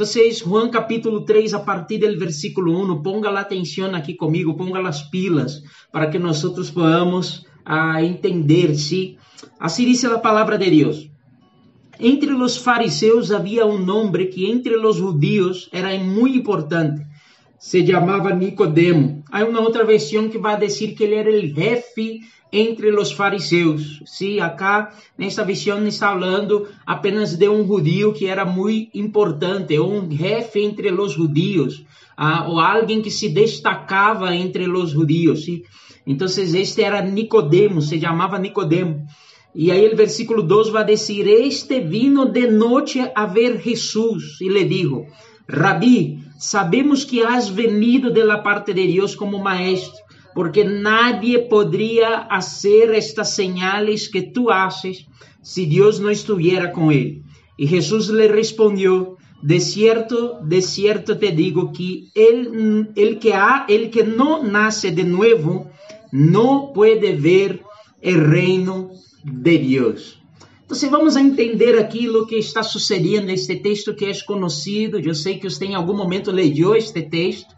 Entonces, Juan capítulo 3, a partir del versículo 1, ponga la atención aquí conmigo, ponga las pilas para que nosotros podamos uh, entender, ¿sí? Así dice la palabra de Dios. Entre los fariseos había un hombre que entre los judíos era muy importante. Se llamaba Nicodemo. Hay una otra versión que va a decir que él era el jefe entre os fariseus. Sim, acá nessa visão está falando apenas de um judío que era muito importante, um jefe entre os judíos, ah, ou alguém que se destacava entre os judíos. Sim? Então, este era Nicodemo, se chamava Nicodemo. E aí o versículo 2 vai dizer: Este vino de noite a ver Jesus, e lhe dijo: Rabi, sabemos que has venido de la parte de Deus como maestro porque nadie podría hacer estas señales que tú haces si Dios no estuviera con él. Y Jesús le respondió, de cierto, de cierto te digo que el, el, que ha, el que no nace de nuevo no puede ver el reino de Dios. Então, vamos entender aqui o que está sucedendo neste texto que é conhecido. Eu sei que você em algum momento leu este texto.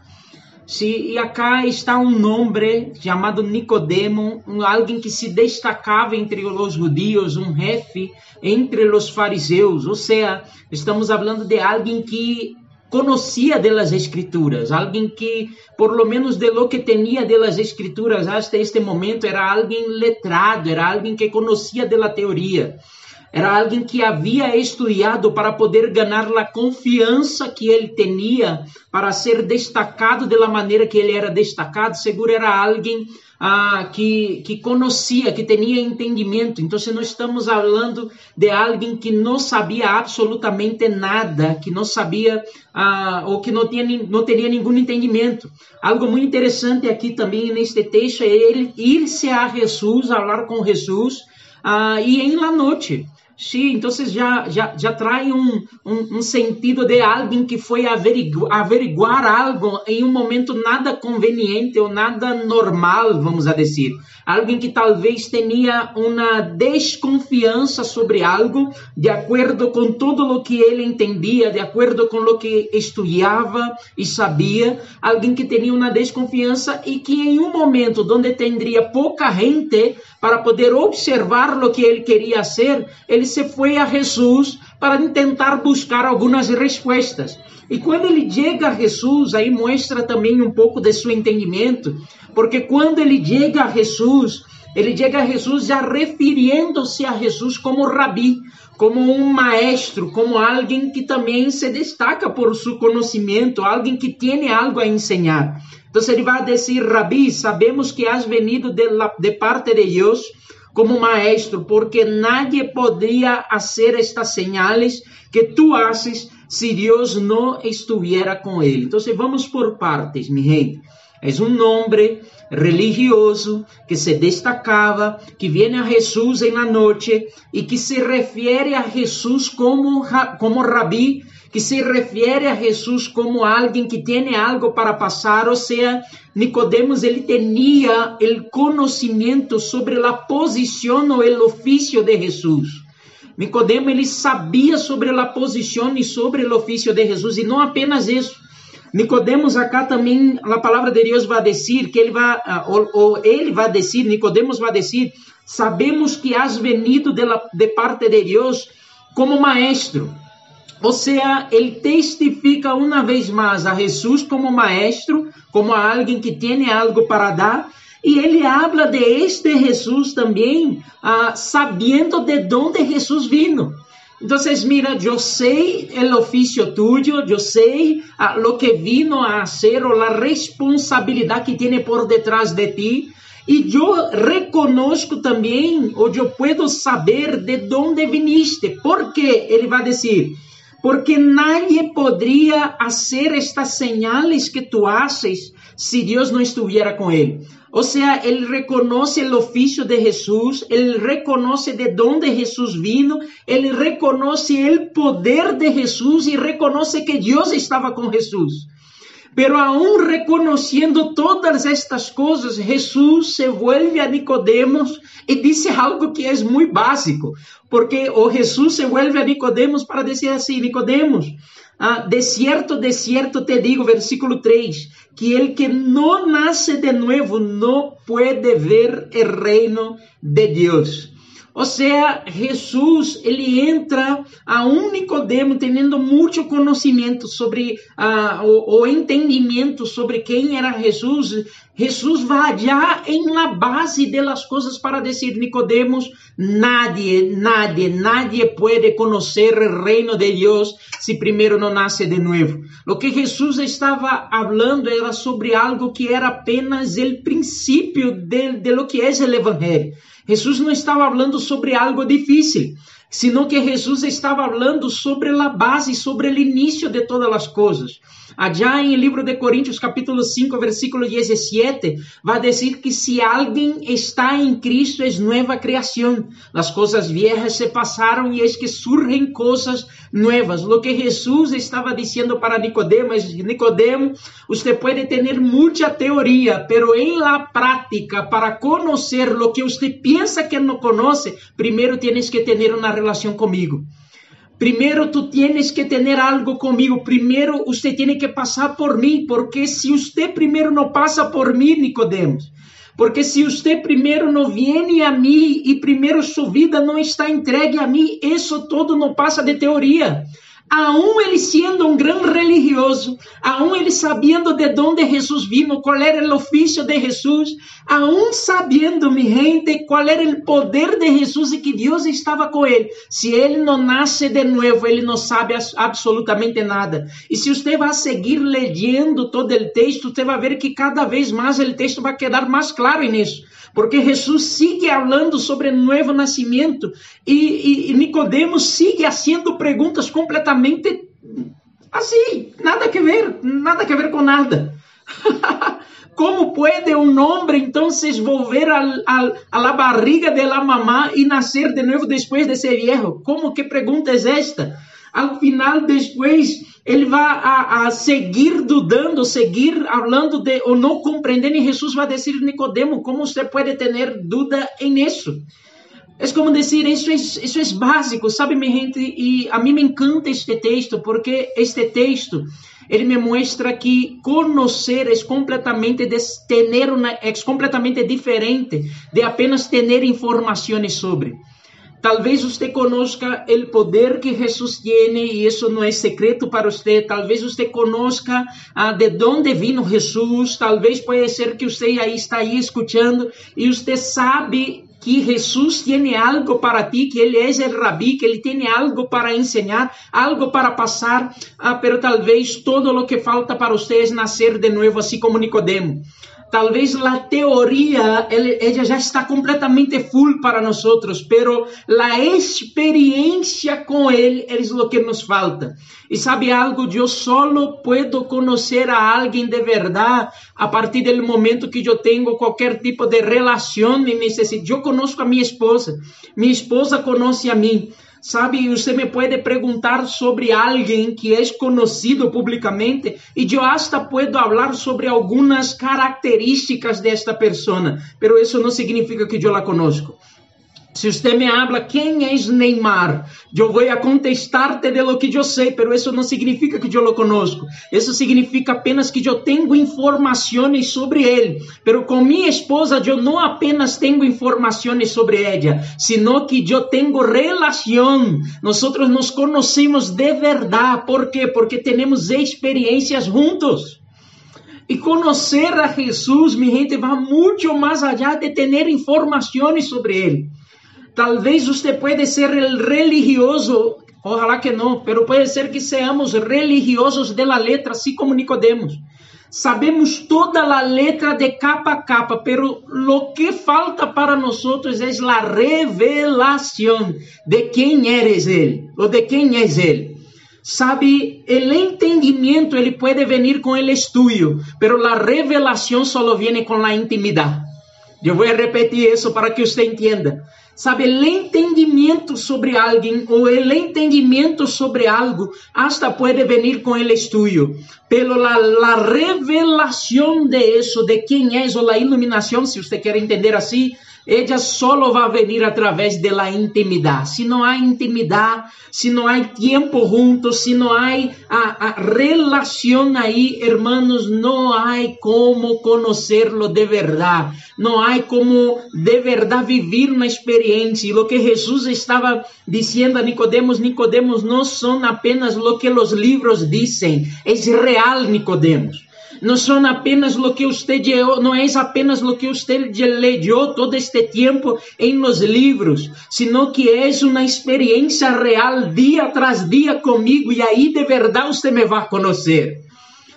Sí, e acá está um nome chamado Nicodemo, um, alguém que se destacava entre os judeus, um jefe entre os fariseus, ou seja, estamos falando de alguém que conhecia das escrituras, alguém que, por lo menos de lo que tinha das escrituras até este momento, era alguém letrado, era alguém que conhecia da teoria. Era alguém que havia estudado para poder ganhar a confiança que ele tinha para ser destacado da maneira que ele era destacado. Seguro era alguém ah, que, que conhecia, que tinha entendimento. Então, se nós estamos falando de alguém que não sabia absolutamente nada, que não sabia ah, ou que não tinha, não teria nenhum entendimento. Algo muito interessante aqui também neste texto é ele ir-se a Jesus, falar com Jesus, ah, e em la noite. Sim, então já, já, já traz um, um, um, sentido de alguém que foi averigu averiguar algo em um momento nada conveniente ou nada normal, vamos a dizer. Alguém que talvez tinha uma desconfiança sobre algo, de acordo com tudo o que ele entendia, de acordo com o que estudava e sabia. Alguém que tinha uma desconfiança e que em um momento onde teria pouca gente para poder observar o que ele queria ser, ele se foi a Jesus para tentar buscar algumas respostas. E quando ele chega a Jesus, aí mostra também um pouco de seu entendimento, porque quando ele chega a Jesus, ele chega a Jesus já referindo-se a Jesus como rabi, como um maestro, como alguém que também se destaca por seu conhecimento, alguém que tem algo a ensinar. Então ele vai dizer, Rabi, sabemos que has venido de, la, de parte de Deus como maestro, porque nadie podría hacer estas señales que tú haces si Dios no estuviera con él. Entonces vamos por partes, mi gente. Es un hombre religioso que se destacaba, que viene a Jesús en la noche y que se refiere a Jesús como, como rabí que se refere a Jesus como alguém que tem algo para passar, ou seja, Nicodemos ele tinha o conhecimento sobre a posição ou o ofício de Jesus. Nicodemo ele sabia sobre a posição e sobre o ofício de Jesus e não apenas isso. Nicodemos acá também a palavra de Deus vai dizer que ele vai ah, ou, ou ele vai dizer, Nicodemos vai dizer, sabemos que has venido de, la, de parte de Deus como maestro. Ou seja, ele testifica uma vez mais a Jesus como maestro, como alguém que tem algo para dar, e ele habla de este Jesus também, uh, sabendo de onde Jesus vino. Então, mira, eu sei o ofício tuyo, eu sei lo que vino a ser, ou a responsabilidade que tem por detrás de ti, e eu reconozco também, ou eu puedo saber de onde viniste. Porque ele vai dizer, porque nadie podría hacer estas señales que tú haces si Dios no estuviera con él. O sea, él reconoce el oficio de Jesús, él reconoce de dónde Jesús vino, él reconoce el poder de Jesús y reconoce que Dios estaba con Jesús. Pero aún reconociendo todas estas cosas, Jesús se vuelve a Nicodemos y dice algo que es muy básico, porque o Jesús se vuelve a Nicodemos para decir así, Nicodemos, Ah, de cierto, de cierto te digo, versículo 3, que el que no nace de nuevo no puede ver el reino de Dios. Ou seja, Jesus ele entra a um Nicodemo tendo muito conhecimento sobre uh, o, o, entendimento sobre quem era Jesus. Jesus vai já em la base de las coisas para dizer Nicodemos, nadie, nadie, nadie pode conhecer o reino de Deus se primeiro não nasce de novo. O que Jesus estava falando era sobre algo que era apenas o princípio de, de lo que é o evangelho. Jesus não estava falando sobre algo difícil, sino que Jesus estava falando sobre a base, sobre o início de todas as coisas. Allá em livro de Coríntios, capítulo 5, versículo 17, vai dizer que se alguém está em Cristo, é nova criação. As coisas viejas se passaram e é que surgem coisas novas. Lo que Jesus estava dizendo para Nicodemo é: Nicodemo, você pode ter muita teoria, pero em la prática, para conhecer lo que você pensa que não conhece, primeiro tienes que ter uma relação comigo. Primeiro tu tienes que ter algo comigo. Primeiro você tem que passar por mim, porque se você primeiro não passa por mim, Nicodemos, porque se você primeiro não viene a mim e primeiro sua vida não está entregue a mim, isso todo não passa de teoria aún ele sendo um grande religioso, aún ele sabendo de onde Jesus vino, qual era o ofício de Jesus, aún sabendo, mi gente, qual era o poder de Jesus e que Deus estava com ele. Se ele não nasce de novo, ele não sabe absolutamente nada. E se você vai seguir lendo todo o texto, você vai ver que cada vez mais o texto vai quedar mais claro nisso porque Jesus sigue falando sobre o novo nascimento e, e, e Nicodemos sigue fazendo perguntas completamente assim, nada a ver, nada a ver com nada. Como pode um homem então se volver a, la barriga de la mamá e nascer de novo depois de ser viejo? Como que pergunta é esta? Al final, depois, ele vai a, a seguir dudando, seguir falando de ou não compreendendo, e Jesus vai dizer Nicodemo, como você pode ter dúvida em isso? É como dizer, isso é, isso é básico, sabe, minha gente? E a mim me encanta este texto, porque este texto, ele me mostra que conhecer é completamente, ter uma, é completamente diferente de apenas ter informações sobre. Talvez você conozca o poder que Jesus tem e isso não é secreto para você. Talvez você conozca ah, de onde vino Jesus. Talvez pode ser que você aí está aí escutando e você sabe que Jesus tem algo para ti, que ele é o rabi, que ele tem algo para ensinar, algo para passar, ah, pero talvez todo o que falta para você é nascer de novo, assim como Nicodemo. Talvez a teoria ela já está completamente full para nós, pero a experiência com ele é o que nos falta. E sabe algo? Eu solo puedo conhecer a alguém de verdade a partir do momento que eu tenho qualquer tipo de relação e necessidade. Eu conosco a minha esposa, minha esposa conhece a mim. Sabe, você me pode perguntar sobre alguém que é conhecido publicamente e eu hasta puedo falar sobre algumas características desta pessoa, pero isso não significa que eu la conozco. Se você me habla quem é Neymar, eu vou a contestar-te de lo que eu sei, pero isso não significa que eu lo conozco. Isso significa apenas que eu tenho informações sobre ele. Pero com minha esposa eu não apenas tenho informações sobre ela, sino que eu tenho relação. Nós nos conhecemos de verdade. ¿Por quê? Porque temos experiências juntos. E conhecer a Jesus, minha gente, vai muito mais allá de ter informações sobre ele. Talvez você pode ser religioso, ojalá que não, pero pode ser que seamos religiosos de la letra, assim como Nicodemos. Sabemos toda a letra de capa a capa, pero lo que falta para nós é a revelação de quem eres ele, ou de quem é ele. Sabe, o entendimento ele pode vir com o estudo, pero a revelação só vem com a intimidade. Eu vou repetir isso para que você entenda. Sabe, el entendimento sobre alguém ou el entendimento sobre algo hasta pode venir com el estudio, pero la, la de eso, de quem é, ou la iluminação, se você quer entender assim, ella solo va a venir a través de la intimidad. Si no hay intimidad, si no hay tiempo juntos, si no hay a, a relación ahí, hermanos, no hay cómo conocerlo de verdad. No hay cómo de verdad vivir una experiencia. Y lo que Jesús estaba diciendo a Nicodemos, Nicodemos, no son apenas lo que los libros dicen, es real, Nicodemos não são apenas o que você não é apenas o que você leu todo este tempo em los livros, sino que é uma experiência real dia tras dia comigo e aí de verdade você me vai conhecer.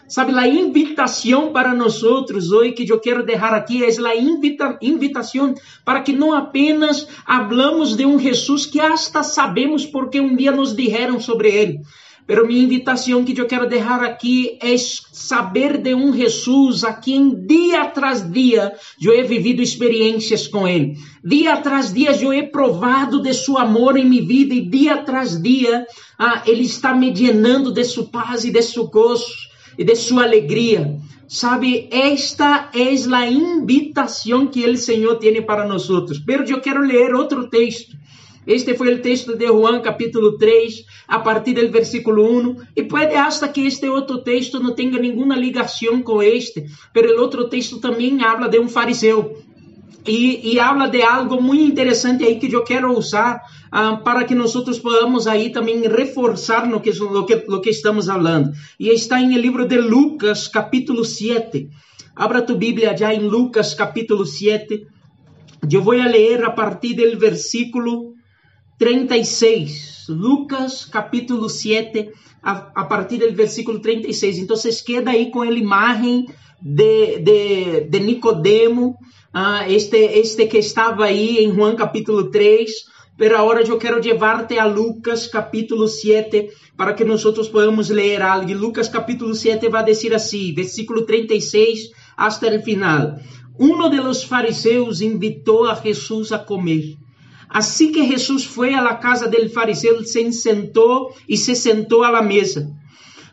Sabe, a invitação para nós outros hoje que eu quero deixar aqui é a invita, invitação para que não apenas hablamos de um Jesus que hasta sabemos porque um dia nos disseram sobre ele, Pero minha invitação que eu quero deixar aqui é saber de um Jesus a quem dia tras dia eu he vivido experiências com ele. Dia tras dia eu he provado de seu amor em minha vida e dia tras dia ah, ele está me llenando de sua paz e de seu gozo e de sua alegria. Sabe, esta é a invitação que o Senhor tem para nós outros. Pero eu quero ler outro texto este foi o texto de Juan, capítulo 3, a partir do versículo 1. E pode hasta que este outro texto não tenha nenhuma ligação com este, mas o outro texto também habla de um fariseu. E, e habla de algo muito interessante aí que eu quero usar ah, para que nós podamos aí também reforçar no que, lo que, lo que estamos falando. E está em livro de Lucas, capítulo 7. Abra tu Bíblia já em Lucas, capítulo 7. Eu vou ler a partir do versículo 36, Lucas capítulo 7, a, a partir do versículo 36. Então, queda aí com a imagem de, de, de Nicodemo, uh, este, este que estava aí em Juan capítulo 3, pero agora eu quero levar-te a Lucas capítulo 7 para que nós podamos ler algo. Lucas capítulo 7 vai dizer assim, versículo 36 hasta o final. Um de los fariseus invitou a Jesus a comer. Assim que Jesus foi à casa del fariseu, se sentou e se sentou à mesa.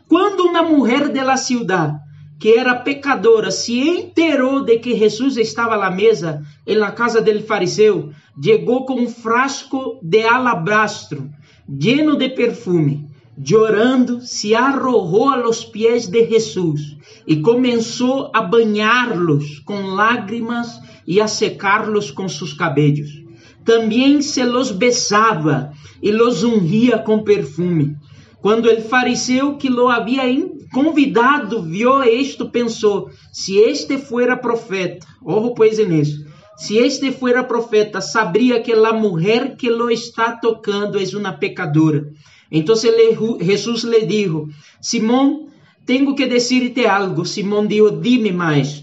Quando uma mulher de la ciudad, que era pecadora, se enterou de que Jesus estava à mesa la casa del fariseu, chegou com um frasco de alabastro, lleno de perfume. Llorando, se arrojou a los pies de Jesus e começou a banhá-los com lágrimas e a secá-los com seus cabelos também se los besava e los ungía com perfume. Quando o fariseu que lo havia convidado viu isto, pensou: se este fuera profeta, ojo pois nisso, se este fuera profeta, sabria que a mulher que lo está tocando é uma pecadora. Então Jesus lhe dijo: Simão, tenho que decirte algo. Simão dijo: Dime, maestro.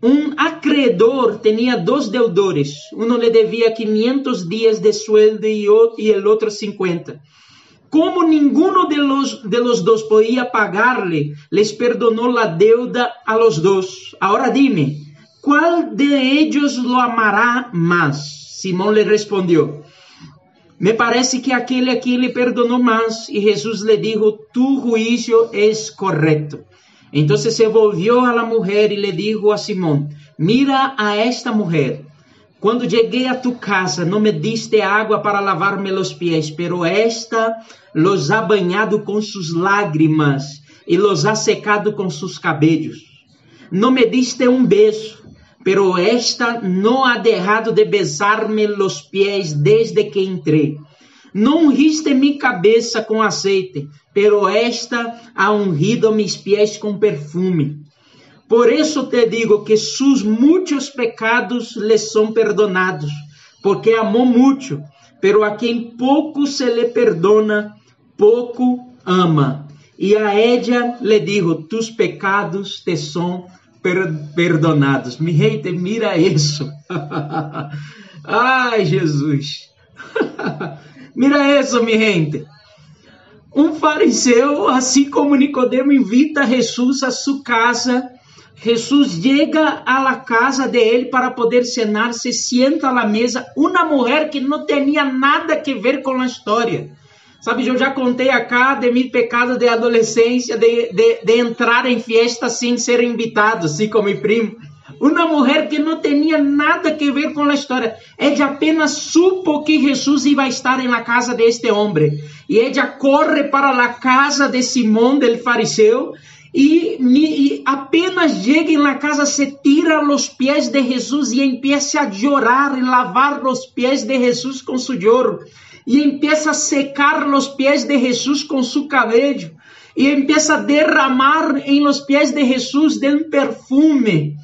Um acreedor tinha dois deudores. Um lhe devia 500 dias de sueldo e o outro 50. Como ninguno de los, de los dos podia pagar-lhe, les perdonou a deuda a los dos. Agora dime, qual de ellos lo amará mais? Simão lhe respondeu: Me parece que aquele a quem lhe perdonou mais. E Jesus lhe dijo: Tu juízo é correto. Entonces se volvió a la mujer y le dijo a Simón, mira a esta mujer. Cuando llegué a tu casa no me diste agua para lavarme los pies, pero esta los ha bañado con sus lágrimas y los ha secado con sus cabellos. No me diste un beso, pero esta no ha dejado de besarme los pies desde que entré. Não ungiste minha cabeça com azeite, pero esta ha ungido mis pés com perfume. Por isso te digo que sus muitos pecados lhe são perdonados, porque amou muito, pero a quem pouco se lhe perdona, pouco ama. E a ella lhe digo, tus pecados te são per perdonados. Mi gente, mira isso. Ai, Jesus. Mira isso, mi gente. Um fariseu, assim como Nicodemo, invita Jesus a sua casa. Jesus chega à casa de ele para poder cenar, se sienta à mesa. Uma mulher que não tinha nada que ver com a história. Sabe, eu já contei acá de mil pecados de adolescência, de, de, de entrar em festa sem ser invitado, assim como meu primo. Uma mulher que não tinha nada que ver com a história. Ela apenas supo que Jesus ia estar na casa deste homem. E ela corre para a casa de Simão, del fariseu, e, e, apenas chega na casa, se tira os pés de Jesus e empieza a chorar e lavar os pés de Jesus com seu choro. E empieza a secar os pés de Jesus com seu cabelo. E empieza a derramar em los pés de Jesus de um perfume.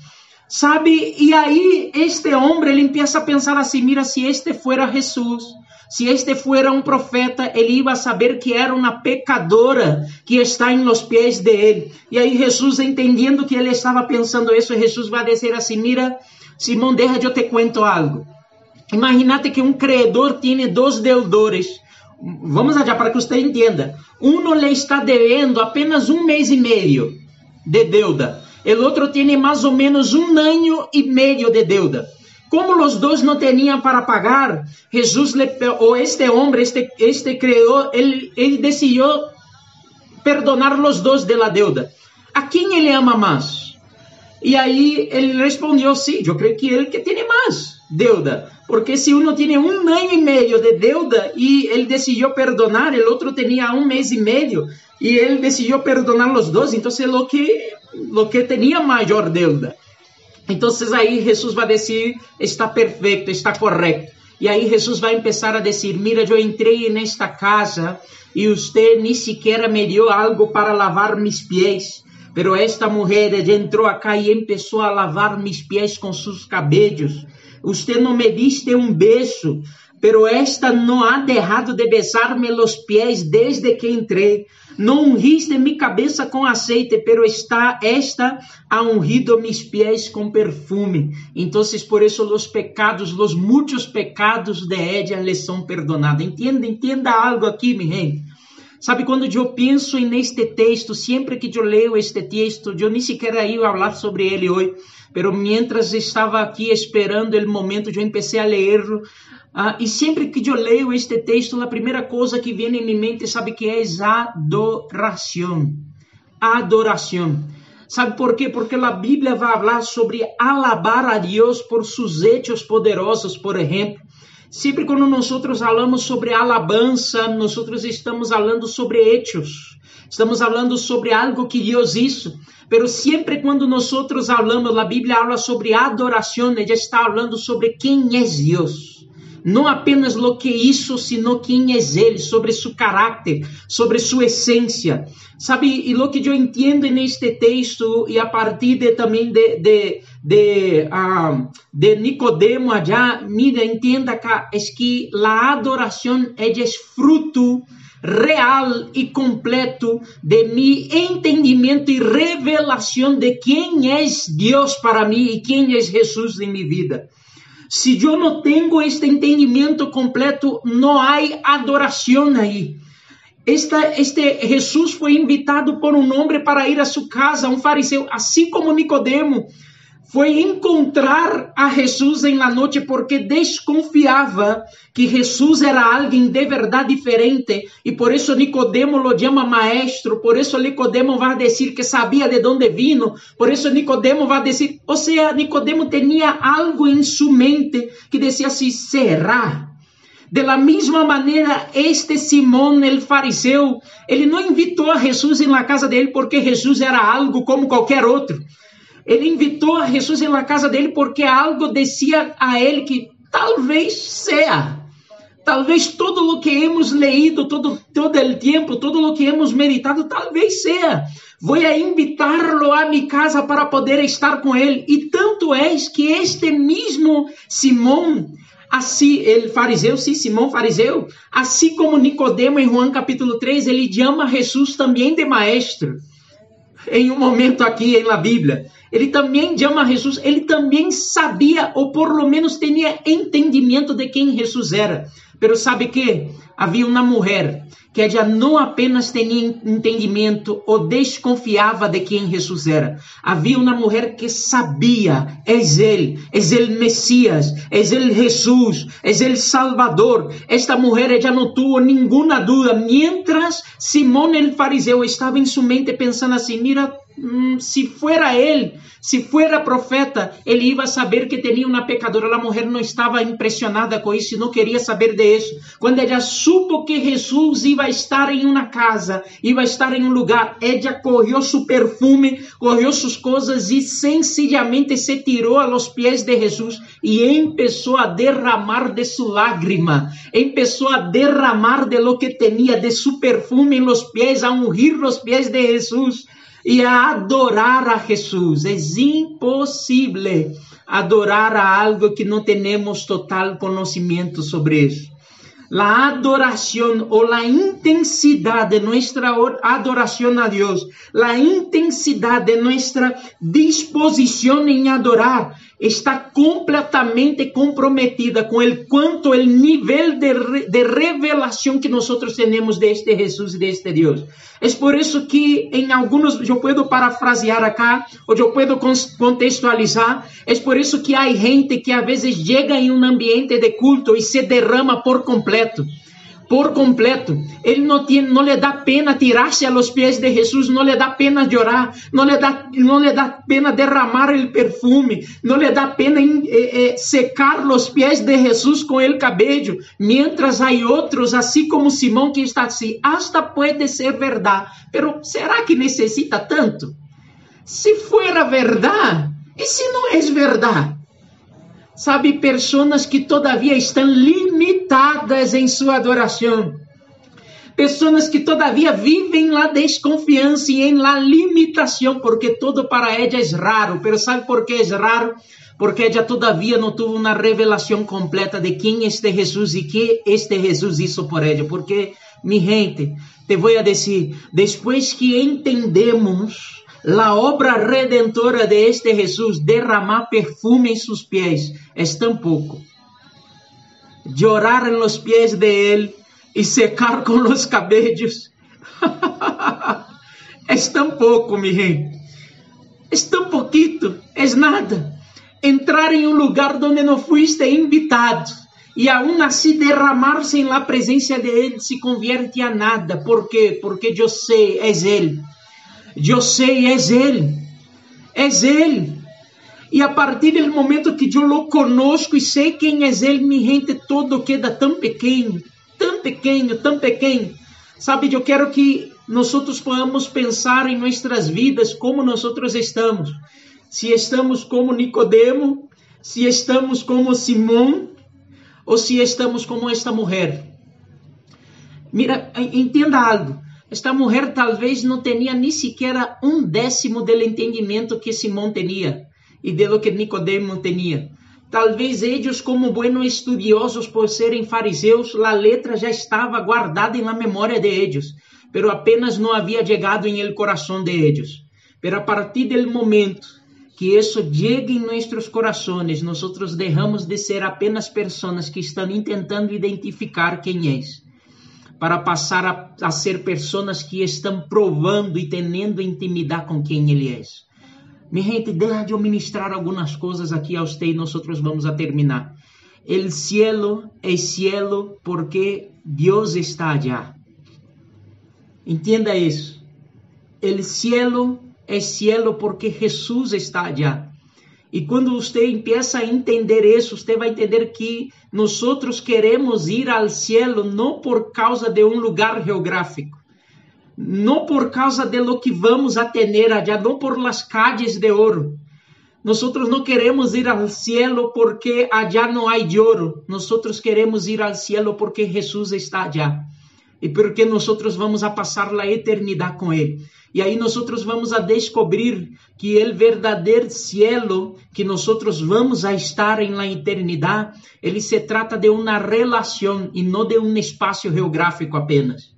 Sabe? E aí este homem ele empieza a pensar assim: mira, se este fuera Jesus se este fuera um profeta, ele iba saber que era uma pecadora que está em los pés de ele. E aí Jesus, entendendo que ele estava pensando isso, Jesus vai dizer assim: Mira, Simão, deja, eu te cuento algo. Imagínate que um credor tem dois deudores. Vamos allá para que você entenda. Um lhe está devendo apenas um mês e meio de deuda. O outro tem mais ou menos um ano e meio de deuda. Como os dois não tinham para pagar, Jesus, le, este homem, este, este ele, decidiu perdonar os dois de la deuda. A quem ele ama mais? E aí ele respondeu, sim, eu creio que ele que tem mais deuda. Porque se um tem um ano e meio de deuda e ele decidiu perdonar, o outro tinha um mês e meio e ele decidiu perdonar os dois, então o que, lo que tinha maior deuda. Então aí Jesus vai dizer, está perfeito, está correto. E aí Jesus vai começar a dizer, mira, eu entrei nesta casa e você nem sequer me deu algo para lavar mis pés. Pero esta mulher entrou acá e começou a lavar mis pés com seus cabelos. Você não me diste um beijo, pero esta não há deixado de besar-me os pés desde que entrei. Não ungiste mi cabeça com aceite, pero está esta ha ungido mis pies com perfume. Então, por isso os pecados, os muitos pecados de ella lhe são perdonados. Entenda, entenda algo aqui, mi gente. Sabe, quando eu penso neste texto, sempre que eu leio este texto, eu nem sequer ia falar sobre ele hoje, pero mientras estava aqui esperando o momento, eu comecei a ler ah, e sempre que eu leio este texto, a primeira coisa que vem em minha mente, sabe que é adoração. Adoração. Sabe por quê? Porque a Bíblia vai falar sobre alabar a Deus por seus hechos poderosos, por exemplo. Sempre quando nós falamos sobre alabança, nós estamos falando sobre hechos. Estamos falando sobre algo que Deus hizo. Pero sempre quando nós falamos, a Bíblia fala sobre adoração, ela está falando sobre quem é Deus não apenas lo que isso, sino quem é ele, sobre seu caráter, sobre sua essência. Sabe, e lo que eu entendo neste texto, e a partir de, também de, de, de, uh, de Nicodemo allá, mira, entenda que é que a adoração é fruto real e completo de mi entendimento e revelação de quem é Deus para mim e quem é Jesus em minha vida. Se eu não tenho este entendimento completo, não há adoração aí. Esta, este Jesus foi invitado por um homem para ir a sua casa, um fariseu, assim como Nicodemo foi encontrar a Jesus em la noite porque desconfiava que Jesus era alguém de verdade diferente e por isso Nicodemo lo chama maestro, por isso Nicodemo vai dizer que sabia de onde vino, por isso Nicodemo vai dizer, ou seja, Nicodemo tinha algo em sua mente que dizia assim, será? De la mesma maneira, este Simão, el fariseu, ele não invitou a Jesus na casa dele porque Jesus era algo como qualquer outro. Ele invitou a Jesus na casa dele porque algo descia a ele que talvez seja. Talvez todo o que hemos leído todo, todo o tempo, todo o que hemos meditado, talvez seja. Vou a invitar-lo a minha casa para poder estar com ele. E tanto é que este mesmo Simão, assim, ele fariseu, sim, Simão fariseu, assim como Nicodemo em João capítulo 3, ele chama Jesus também de maestro. Em um momento aqui na Bíblia ele também chama Jesus, ele também sabia, ou por lo menos tinha entendimento de quem Jesus era. Pero sabe que? Havia uma mulher que ela não apenas tinha entendimento ou desconfiava de quem Jesus era. Havia uma mulher que sabia, és ele, és ele Messias, és ele Jesus, és ele Salvador. Esta mulher ela não tuvo nenhuma dúvida. Mientras Simão el fariseu estava em sua mente pensando assim, mira, mm, si fuera él, si fuera profeta, él iba a saber que tenía una pecadora. La mujer no estaba impresionada con eso y no quería saber de eso. Cuando ella supo que Jesús iba a estar en una casa, iba a estar en un lugar, ella cogió su perfume, cogió sus cosas y sencillamente se tiró a los pies de Jesús y empezó a derramar de su lágrima, empezó a derramar de lo que tenía, de su perfume en los pies, a ungir los pies de Jesús e a adorar a Jesus. É impossível adorar a algo que não temos total conhecimento sobre isso. La adoración o la intensidad de nuestra adoración a Dios, la intensidad de nuestra disposición en adorar, está completamente comprometida com o quanto o nível de, de revelação que nós temos deste Jesus e deste Deus. É por isso que em alguns, eu posso parafrasear acá, ou eu posso contextualizar, é por isso que há gente que às vezes chega em um ambiente de culto e se derrama por completo por completo. Ele não, tem, não lhe dá pena tirar-se aos pés de Jesus, não lhe dá pena chorar, não lhe dá, não lhe dá pena derramar o perfume, não lhe dá pena eh, eh, secar os pés de Jesus com o cabelo, mientras há outros, assim como Simão, que está assim, hasta pode ser verdade, pero será que necessita tanto? Se for verdade, e se não é verdade? Sabe, pessoas que todavia estão limitadas em sua adoração. Pessoas que todavia vivem na desconfiança e em la limitação, porque todo para ela é raro. Mas sabe por que é raro? Porque ela todavia não teve uma revelação completa de quem este Jesus e que este Jesus hizo por ela. Porque, mi gente, te vou a dizer, depois que entendemos La obra redentora de este Jesús, derramar perfume en sus pies, es tan poco. Llorar en los pies de Él y secar con los cabellos. es tan poco, mi gente. Es tan poquito, es nada. Entrar en un lugar donde no fuiste invitado e aún así derramar-se em la presença de Ele se convierte a nada. ¿Por quê? Porque eu sei, é Ele. Eu sei, és Ele. És Ele. E a partir do momento que eu lo conosco e sei quem é Ele, mi gente todo queda tão pequeno, tão pequeno, tão pequeno. Sabe, eu quero que nós podamos pensar em nossas vidas como nós estamos. Se estamos como Nicodemo, se estamos como Simão, ou se estamos como esta mulher. Mira, entenda algo. Esta mulher talvez não tinha nem sequer um décimo do entendimento que Simão tinha e de lo que Nicodemo tinha. Talvez eles, como buenos estudiosos por serem fariseus, a letra já estava guardada na memória de eles, pero apenas não havia chegado em el coração de eles. Pero a partir do momento que isso chegue em nossos corações, nós derramos de ser apenas pessoas que estão tentando identificar quem és para passar a, a ser pessoas que estão provando e tendo intimidade com quem Ele é. Minha gente, deixa de eu ministrar algumas coisas aqui a você e nós vamos a terminar. El cielo é cielo porque Deus está allá. Entenda isso. El cielo é cielo porque Jesus está allá. E quando você empieza a entender isso, você vai entender que nós queremos ir ao cielo não por causa de um lugar geográfico, não por causa de lo que vamos a tener allá, não por las calles de ouro. Nós não queremos ir ao cielo porque allá não há ouro. Nós queremos ir ao cielo porque Jesus está allá. E porque nós vamos a passar a eternidade com Ele. E aí nós vamos a descobrir que o verdadeiro cielo que nós vamos a estar em la eternidade, ele se trata de uma relação e não de um espaço geográfico apenas.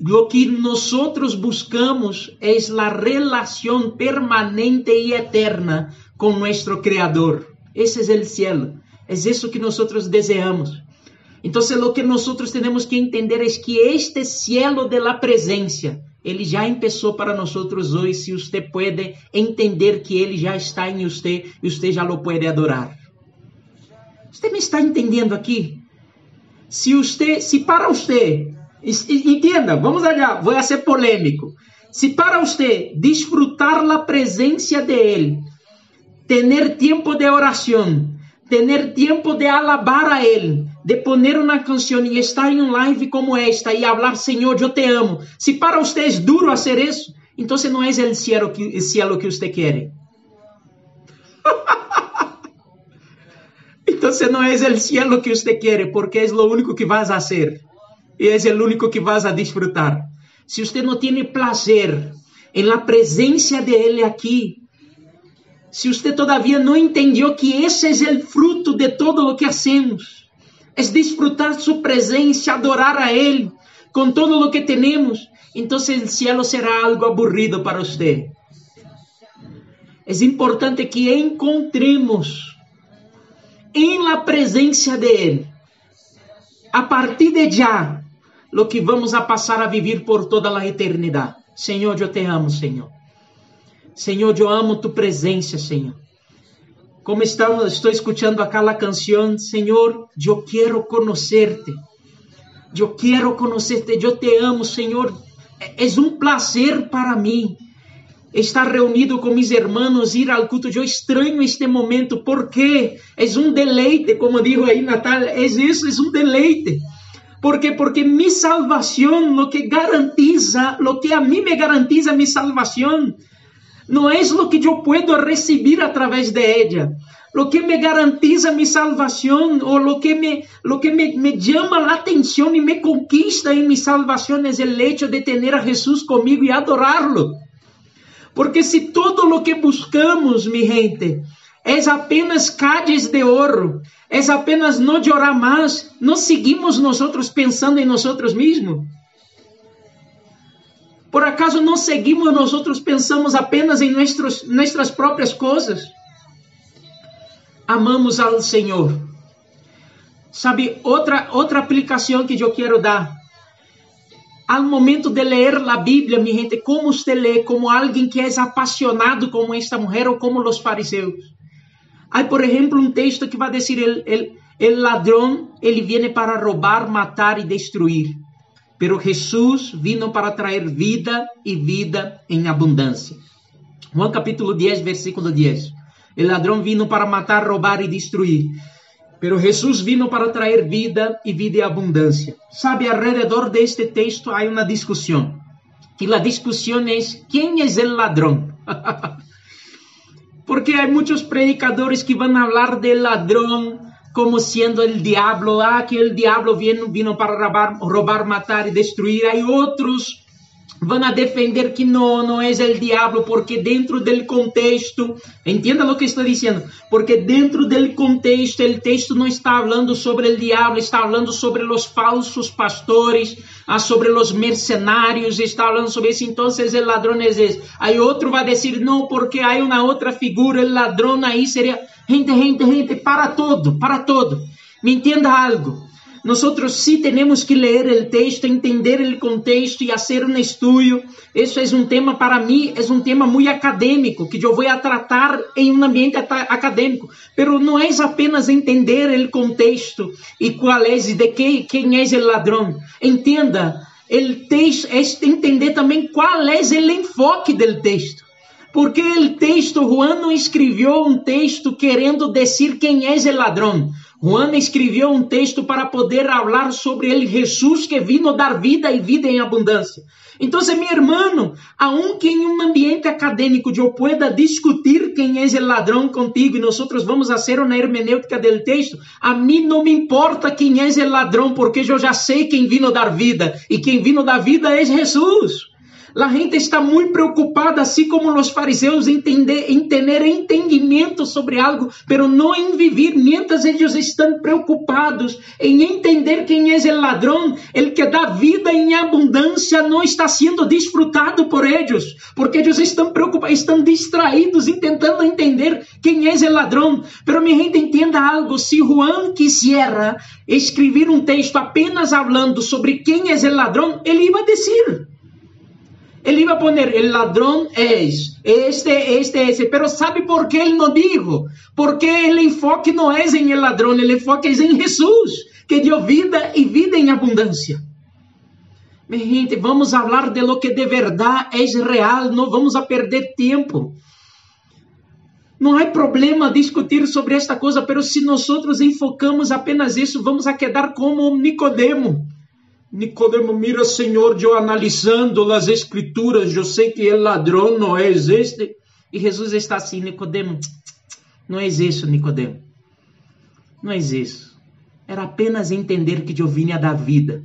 Lo que nós buscamos é a relação permanente e eterna com nosso Criador. Esse é o cielo. É isso que nós desejamos. Então, o que nós temos que entender é que este cielo de la presença ele já começou para nós hoje, se você pode entender que ele já está em você e você já lo pode adorar. Você me está entendendo aqui? Se você, se para você, entenda, vamos olhar, vou ser polêmico. Si para usted disfrutar la presencia de Él, tener tiempo de oración, tener tiempo de alabar a Él, de poner una canción y estar en un live como esta y hablar, Señor, yo te amo. Si para usted es duro hacer eso, entonces no es el cielo que, el cielo que usted quiere. entonces no es el cielo que usted quiere, porque es lo único que vas a hacer y es el único que vas a disfrutar. Si usted no tiene placer en la presencia de Él aquí, si usted todavía no entendió que ese es el fruto de todo lo que hacemos, es disfrutar su presencia, adorar a Él con todo lo que tenemos, entonces el cielo será algo aburrido para usted. Es importante que encontremos en la presencia de Él, a partir de ya, lo que vamos a pasar a vivir por toda a eternidade. Senhor, eu te amo, Senhor. Senhor, eu amo tu presença, Senhor. Como estamos, estou escutando aquela canção, Senhor, eu quero conhecerte. Eu quero conhecerte, eu te amo, Senhor. É, é um prazer para mim estar reunido com meus irmãos, ir ao culto. Eu estranho este momento porque é um deleite, como digo aí Natal, é isso, é um deleite. ¿Por qué? Porque mi salvación, lo que garantiza, lo que a mí me garantiza mi salvación, no es lo que yo puedo recibir a través de ella. Lo que me garantiza mi salvación o que me, lo que me, me llama la atención y me conquista en mi salvación es el hecho de tener a Jesús conmigo y adorarlo. Porque si todo lo que buscamos, mi gente, és apenas cádiz de ouro, és apenas não de orar mais, não seguimos nós pensando em nós mesmos? Por acaso não seguimos nós outros pensamos apenas em nossos, nossas próprias coisas? Amamos ao Senhor. Sabe, outra, outra aplicação que eu quero dar. Al momento de ler a Bíblia, minha gente, como você lê? Como alguém que é apaixonado como esta mulher ou como os fariseus? Hay, por ejemplo, un texto que va a decir, el, el, el ladrón, él viene para robar, matar y destruir. Pero Jesús vino para traer vida y vida en abundancia. Juan capítulo 10, versículo 10. El ladrón vino para matar, robar y destruir. Pero Jesús vino para traer vida y vida en abundancia. Sabe, alrededor de este texto hay una discusión. Y la discusión es, ¿quién es el ladrón? Porque hay muchos predicadores que van a hablar del ladrón como siendo el diablo, ah, que el diablo vino, vino para robar, matar y destruir. Hay otros van a defender que no, no es el diablo, porque dentro del contexto, entienda lo que estoy diciendo, porque dentro del contexto, el texto no está hablando sobre el diablo, está hablando sobre los falsos pastores, ah, sobre los mercenarios, está hablando sobre eso, entonces el ladrón es ese. Hay otro va a decir, no, porque hay una otra figura, el ladrón ahí sería, gente, gente, gente, para todo, para todo. Me entienda algo. Nosotros sí tenemos que leer el texto, entender el contexto y hacer un estudio. Eso es un tema para mí, es un tema muy académico, que yo voy a tratar en un ambiente académico. Pero no es apenas entender el contexto y cuál es, de qué, quién es el ladrón. Entienda, el texto es entender también cuál es el enfoque del texto. Porque el texto, Juan no escribió un texto querendo decir quién es el ladrón. Juan escreveu um texto para poder falar sobre ele, Jesus que vino dar vida e vida em abundância. Então, meu irmão, aunque em um ambiente acadêmico eu pueda discutir quem é o ladrão contigo e nós vamos fazer uma hermenêutica do texto, a mim não me importa quem é o ladrão, porque eu já sei quem vino dar vida e quem vino dar vida é Jesus. La gente está muito preocupada, assim como os fariseus, em, entender, em ter entendimento sobre algo, pero não em viver. Mientras eles estão preocupados em entender quem é o ladrão, el que dá vida em abundância não está sendo desfrutado por eles, porque eles estão preocupados, estão distraídos, tentando entender quem é o ladrão. Pero minha gente entenda algo: se Juan quisiera escrever um texto apenas falando sobre quem é o ladrão, ele ia dizer. Ele iba a poner, el ladrón es este, este, este. Pero ¿sabe por qué él no dijo? Porque el enfoque no es en el ladrón, el enfoque es en Jesús, que dio vida y vida en abundancia. Mi gente, vamos falar de lo que de verdade é real, não vamos a perder tempo. Não há problema discutir sobre esta coisa, pero se nós enfocamos apenas isso, vamos a quedar como Nicodemo. Nicodemo, mira, Senhor, eu analisando as escrituras, eu sei que o ladrão não é este. E Jesus está assim, Nicodemo, não é isso, Nicodemo. Não é isso. Era apenas entender que eu vinha da vida.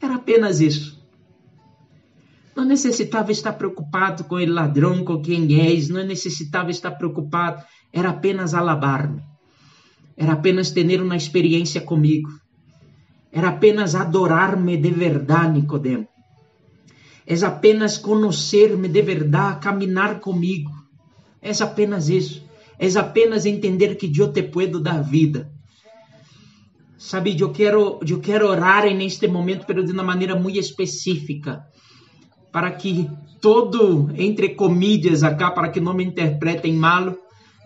Era apenas isso. Não necessitava estar preocupado com o ladrão, com quem és, não necessitava estar preocupado, era apenas alabar-me. Era apenas ter uma experiência comigo. Era apenas adorar-me de verdade, Nicodemo. É apenas conhecer-me de verdade, caminhar comigo. É apenas isso. É apenas entender que eu te puedo dar vida. Sabe, eu quero, eu quero orar neste momento, mas de uma maneira muito específica, para que todo, entre comillas acá, para que não me interpretem mal,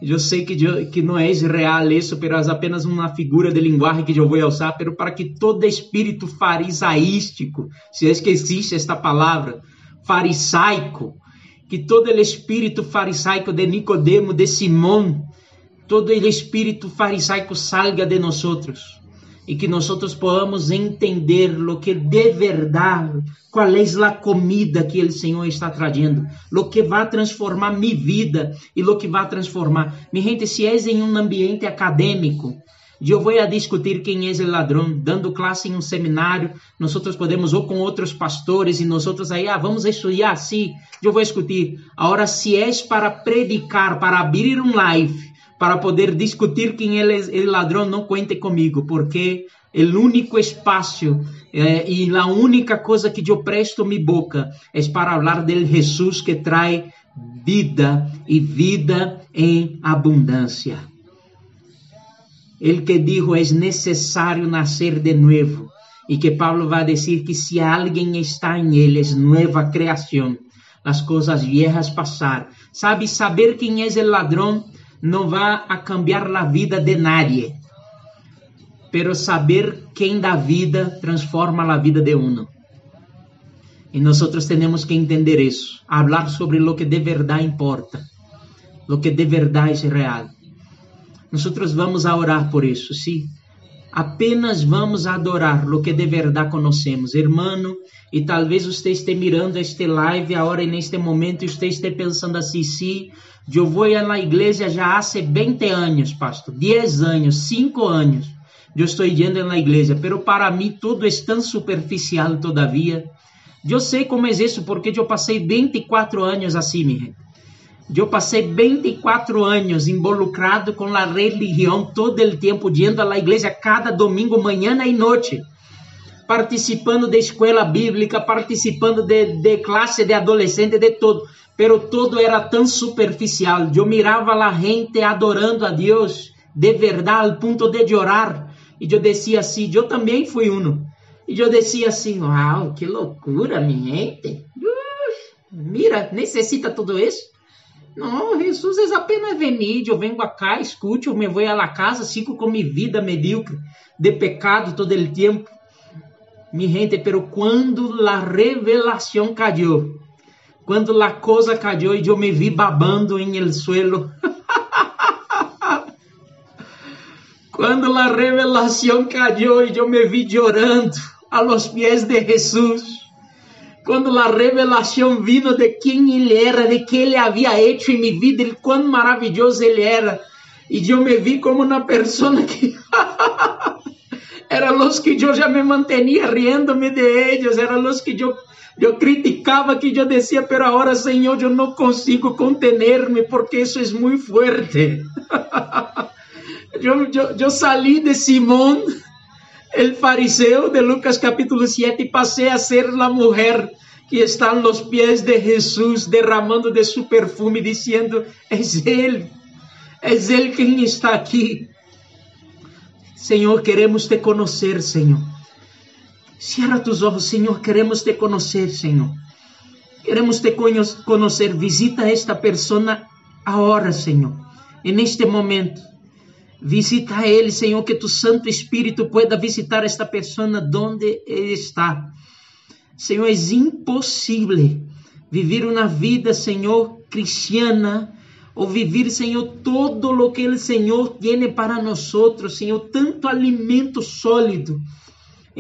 eu sei que, que não é real isso, mas é apenas uma figura de linguagem que eu vou usar, pero para que todo espírito farisaístico, se é que existe esta palavra, farisaico, que todo o espírito farisaico de Nicodemo, de Simão, todo o espírito farisaico salga de nós e que nós podamos entender o que de verdade, qual é a comida que o Senhor está trazendo, o que vai transformar minha vida e o que vai transformar. Mi gente, se és em um ambiente acadêmico, eu vou a discutir quem é o ladrão, dando classe em um seminário, nós podemos ou com outros pastores e nós aí, ah, vamos estudar, sim, eu vou discutir. Agora, se és para predicar, para abrir um live, para poder discutir quem é o ladrão, não cuente comigo, porque o único espaço eh, e a única coisa que eu presto minha boca é para falar del Jesus que traz vida e vida em abundância. Ele que dijo é necessário nascer de novo e que Paulo vai dizer que se alguém está em ele é nova criação. As coisas viejas passar. Sabe saber quem é o ladrão? Não vai a cambiar a vida de nadie, pero saber quem dá vida transforma a vida de uno. E nós temos que entender isso, falar sobre o que de verdade importa, o que de verdade é real. Nós vamos a orar por isso, sim. Apenas vamos adorar o que de verdade conhecemos, hermano. E talvez você esteja mirando este live agora neste momento e você esteja pensando assim, sim, eu vou na igreja já há 20 anos, pastor, 10 anos, 5 anos. Eu estou indo na igreja, pero para mim tudo é tão superficial todavia. Eu sei como é isso porque eu passei 24 anos assim, minha gente. Eu passei 24 anos involucrado com a religião todo o tempo, indo à igreja cada domingo, manhã e noite, participando da escola bíblica, participando de, de classe de adolescente, de tudo pero todo era tão superficial. Eu mirava a gente adorando a Deus de verdade, ao ponto de orar. E eu descia assim, eu também fui um. E eu descia assim, uau, que loucura, minha gente. mira, necessita tudo isso? Não, Jesus é apenas venir, eu venho cá, escute, eu me vou à casa, sigo com minha vida medíocre, de pecado todo o tempo. Mi gente, pero quando a revelação caiu, quando la cosa cayó e eu me vi babando em el suelo. quando la revelação cayó e eu me vi llorando a los pies de Jesus. Quando a revelação vino de quem ele era, de que ele havia hecho em minha vida, de quão maravilhoso ele era. E eu me vi como uma pessoa que era los que eu já me mantinha riendo-me de eles, era los que eu eu criticava que eu decía, pero ahora, Senhor, eu não consigo contener-me porque isso é muito forte. eu, eu, eu salí de Simón, el fariseu de Lucas capítulo 7 e passei a ser a mulher que está nos pés de Jesus derramando de su perfume, dizendo: És Ele, és Ele quem está aqui. Senhor, queremos te conhecer, Senhor. Cierra tus ojos, Senhor. Queremos te conhecer, Senhor. Queremos te conhecer. Visita esta pessoa agora, Senhor. Neste momento. Visita a Ele, Senhor, que tu Santo Espírito pueda visitar esta pessoa donde está. Senhor, é impossível viver uma vida, Senhor, cristiana, ou viver, Senhor, todo o que o Senhor tem para nós, Senhor, tanto alimento sólido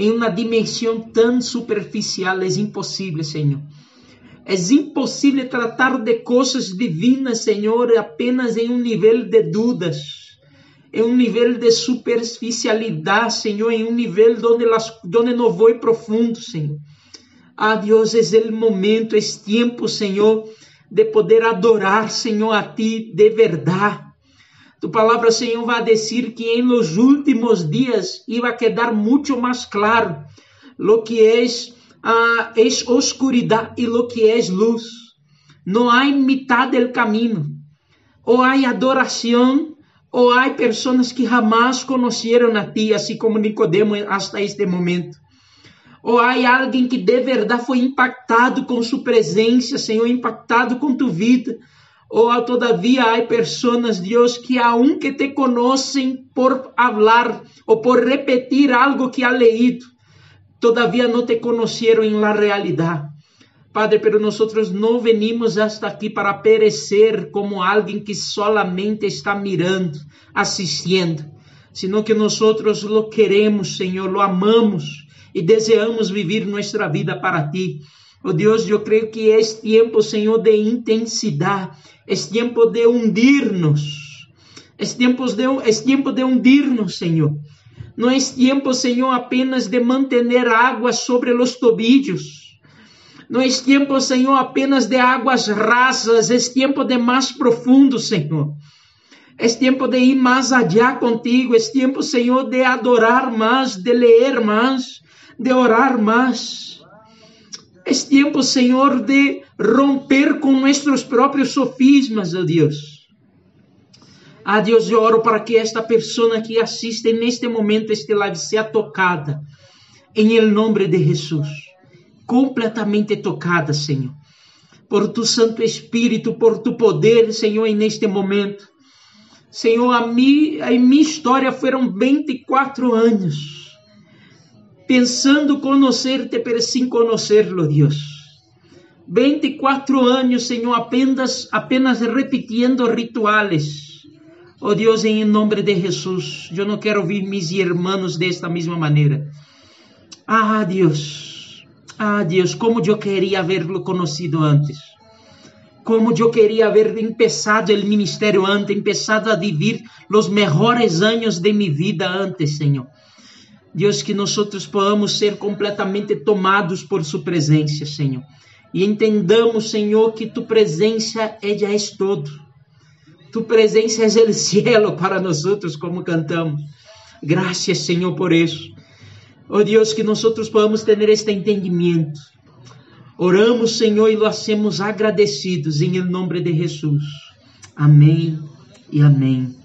em uma dimensão tão superficial, é impossível, Senhor. É impossível tratar de coisas divinas, Senhor, apenas em um nível de dúvidas em um nível de superficialidade, Senhor, em um nível onde, las, onde não vou profundo, Senhor. Ah, Deus, é o momento, é tempo, Senhor, de poder adorar, Senhor, a Ti de verdade. Tu palavra, Senhor, vai dizer que em los últimos dias iba a quedar muito mais claro lo que é ah, es e lo que é luz. Não há mitad del caminho. Ou há adoração ou há pessoas que jamais conheceram a ti, assim como Nicodemo hasta este momento. Ou há alguém que de verdade foi impactado com sua presença, Senhor, impactado com tu vida. Ou todavia há pessoas, Deus, que aunque te conhecem por falar ou por repetir algo que ha leído, todavia não te conheceram em la realidade. Padre, pero nosotros no venimos hasta aquí para perecer como alguien que solamente está mirando, assistindo, sino que nosotros lo queremos, Senhor, lo amamos e desejamos vivir nuestra vida para ti. Oh Deus, eu creio que é tempo, Senhor, de intensidade, é tempo de hundirnos, é tempo de, é tempo de hundirnos, Senhor. Não é tempo, Senhor, apenas de manter água sobre os tobillos não é tempo, Senhor, apenas de águas rasas, é tempo de mais profundo, Senhor. É tempo de ir mais allá contigo, é tempo, Senhor, de adorar mais, de ler mais, de orar mais. É tempo, Senhor, de romper com nossos próprios sofismas, oh Deus. Ah, Deus, eu oro para que esta pessoa que assiste neste momento este live seja tocada, em nome de Jesus completamente tocada, Senhor, por tu Santo Espírito, por tu poder, Senhor, e neste momento. Senhor, a, a minha história foram 24 anos, pensando conhecer-te, pero sem conhecerlo, Deus. 24 anos, Senhor, apenas, apenas repetindo rituales. Oh Deus, em nome de Jesus, eu não quero ouvir meus irmãos desta mesma maneira. Ah, Deus, Ah, Deus, como eu queria haberlo conhecido antes. Como eu queria haber empezado o ministério antes, empezado a vivir os melhores anos de minha vida antes, Senhor. Deus, que nós podamos ser completamente tomados por Sua presença, Senhor. E entendamos, Senhor, que Tu presença é já és todo. Tu presença é o cielo para nós, como cantamos. Graças, Senhor, por isso. Oh Deus, que nós podamos ter este entendimento. Oramos, Senhor, e lo hacemos agradecidos em nome de Jesus. Amém e amém.